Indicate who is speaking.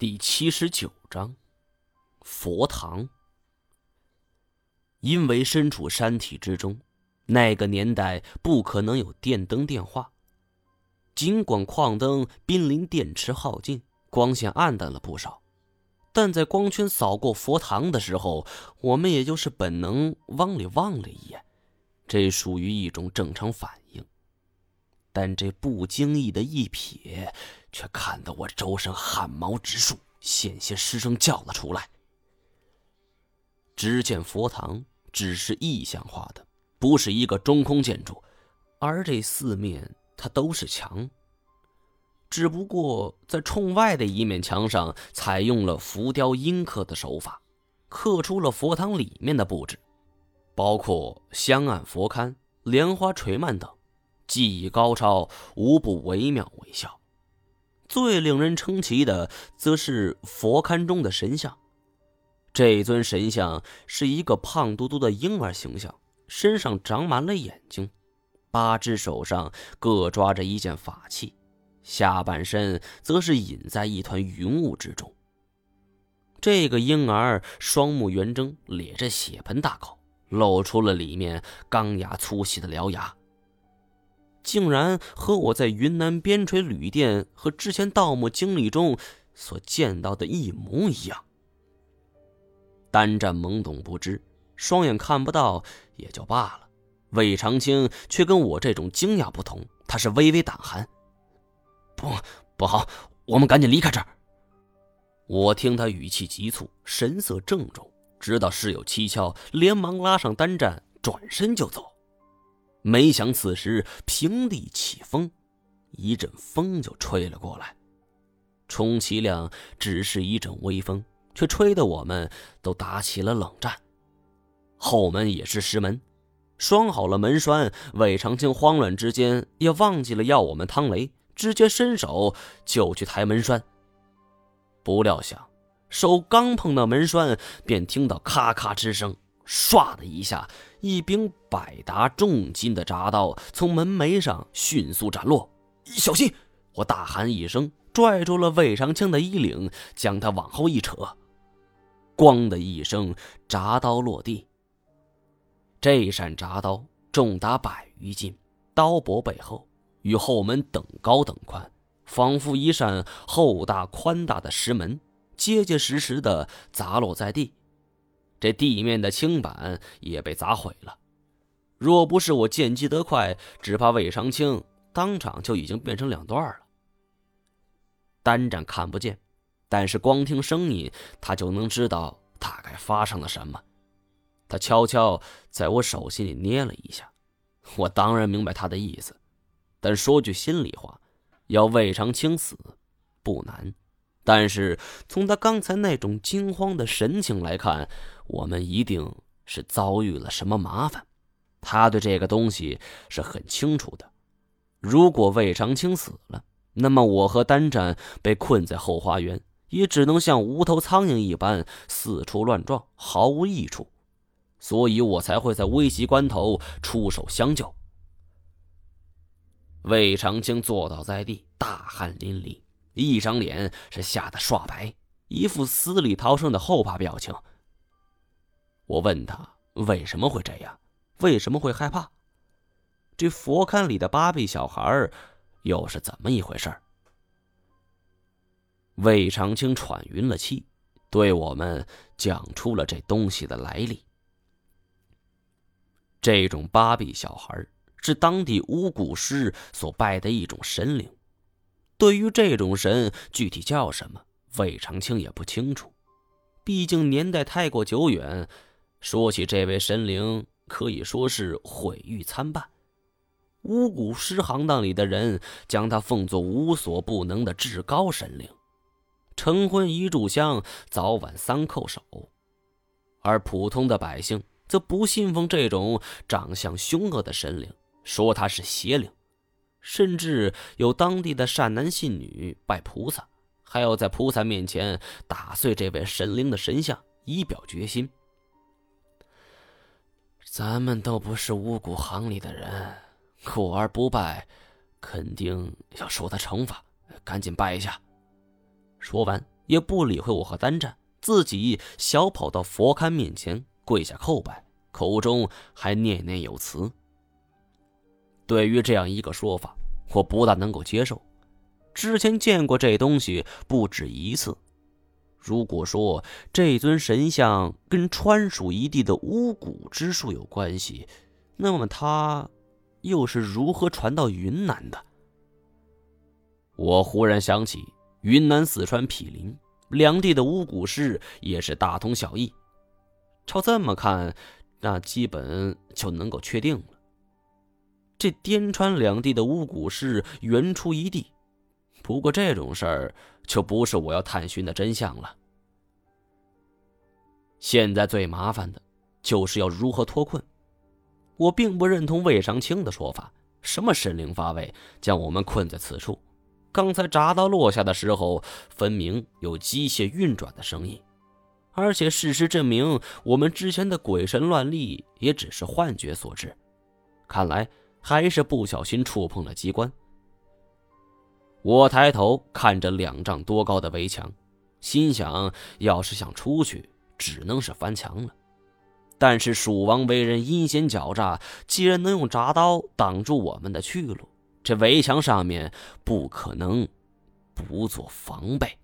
Speaker 1: 第七十九章，佛堂。因为身处山体之中，那个年代不可能有电灯、电话。尽管矿灯濒临电池耗尽，光线暗淡了不少，但在光圈扫过佛堂的时候，我们也就是本能往里望了一眼，这属于一种正常反应。但这不经意的一瞥。却看得我周身汗毛直竖，险些失声叫了出来。只见佛堂只是意象化的，不是一个中空建筑，而这四面它都是墙。只不过在冲外的一面墙上，采用了浮雕阴刻的手法，刻出了佛堂里面的布置，包括香案、佛龛、莲花垂蔓等，技艺高超，无不惟妙惟肖。最令人称奇的，则是佛龛中的神像。这尊神像是一个胖嘟嘟的婴儿形象，身上长满了眼睛，八只手上各抓着一件法器，下半身则是隐在一团云雾之中。这个婴儿双目圆睁，咧着血盆大口，露出了里面钢牙粗细的獠牙。竟然和我在云南边陲旅店和之前盗墓经历中所见到的一模一样。单战懵懂不知，双眼看不到也就罢了，魏长青却跟我这种惊讶不同，他是微微胆寒。不，不好，我们赶紧离开这儿。我听他语气急促，神色郑重，知道事有蹊跷，连忙拉上单战，转身就走。没想此时平地起风，一阵风就吹了过来，充其量只是一阵微风，却吹得我们都打起了冷战。后门也是石门，拴好了门栓，魏长青慌乱之间也忘记了要我们趟雷，直接伸手就去抬门栓。不料想，手刚碰到门栓，便听到咔咔之声。唰的一下，一柄百达重金的铡刀从门楣上迅速斩落。小心！我大喊一声，拽住了魏长青的衣领，将他往后一扯。咣的一声，铡刀落地。这扇铡刀重达百余斤，刀脖背后与后门等高等宽，仿佛一扇厚大宽大的石门，结结实实的砸落在地。这地面的青板也被砸毁了，若不是我见机得快，只怕魏长青当场就已经变成两段了。单战看不见，但是光听声音，他就能知道大概发生了什么。他悄悄在我手心里捏了一下，我当然明白他的意思，但说句心里话，要魏长青死不难。但是从他刚才那种惊慌的神情来看，我们一定是遭遇了什么麻烦。他对这个东西是很清楚的。如果魏长青死了，那么我和单战被困在后花园，也只能像无头苍蝇一般四处乱撞，毫无益处。所以我才会在危急关头出手相救。魏长青坐倒在地，大汗淋漓。一张脸是吓得刷白，一副死里逃生的后怕表情。我问他为什么会这样，为什么会害怕？这佛龛里的八臂小孩又是怎么一回事？魏长青喘匀了气，对我们讲出了这东西的来历。这种八臂小孩是当地巫蛊师所拜的一种神灵。对于这种神，具体叫什么，魏长青也不清楚，毕竟年代太过久远。说起这位神灵，可以说是毁誉参半。巫蛊师行当里的人将他奉作无所不能的至高神灵，成婚一炷香，早晚三叩首。而普通的百姓则不信奉这种长相凶恶的神灵，说他是邪灵。甚至有当地的善男信女拜菩萨，还要在菩萨面前打碎这位神灵的神像，以表决心。咱们都不是巫蛊行里的人，苦而不拜，肯定要受他惩罚。赶紧拜一下。说完，也不理会我和单战，自己小跑到佛龛面前跪下叩拜，口中还念念有词。对于这样一个说法，我不大能够接受。之前见过这东西不止一次。如果说这尊神像跟川蜀一地的巫蛊之术有关系，那么它又是如何传到云南的？我忽然想起，云南、四川毗邻两地的巫蛊师也是大同小异。照这么看，那基本就能够确定了。这滇川两地的巫蛊事源出一地，不过这种事儿就不是我要探寻的真相了。现在最麻烦的，就是要如何脱困。我并不认同魏长青的说法，什么神灵发位将我们困在此处。刚才铡刀落下的时候，分明有机械运转的声音，而且事实证明，我们之前的鬼神乱立也只是幻觉所致。看来。还是不小心触碰了机关。我抬头看着两丈多高的围墙，心想：要是想出去，只能是翻墙了。但是蜀王为人阴险狡诈，既然能用铡刀挡住我们的去路，这围墙上面不可能不做防备。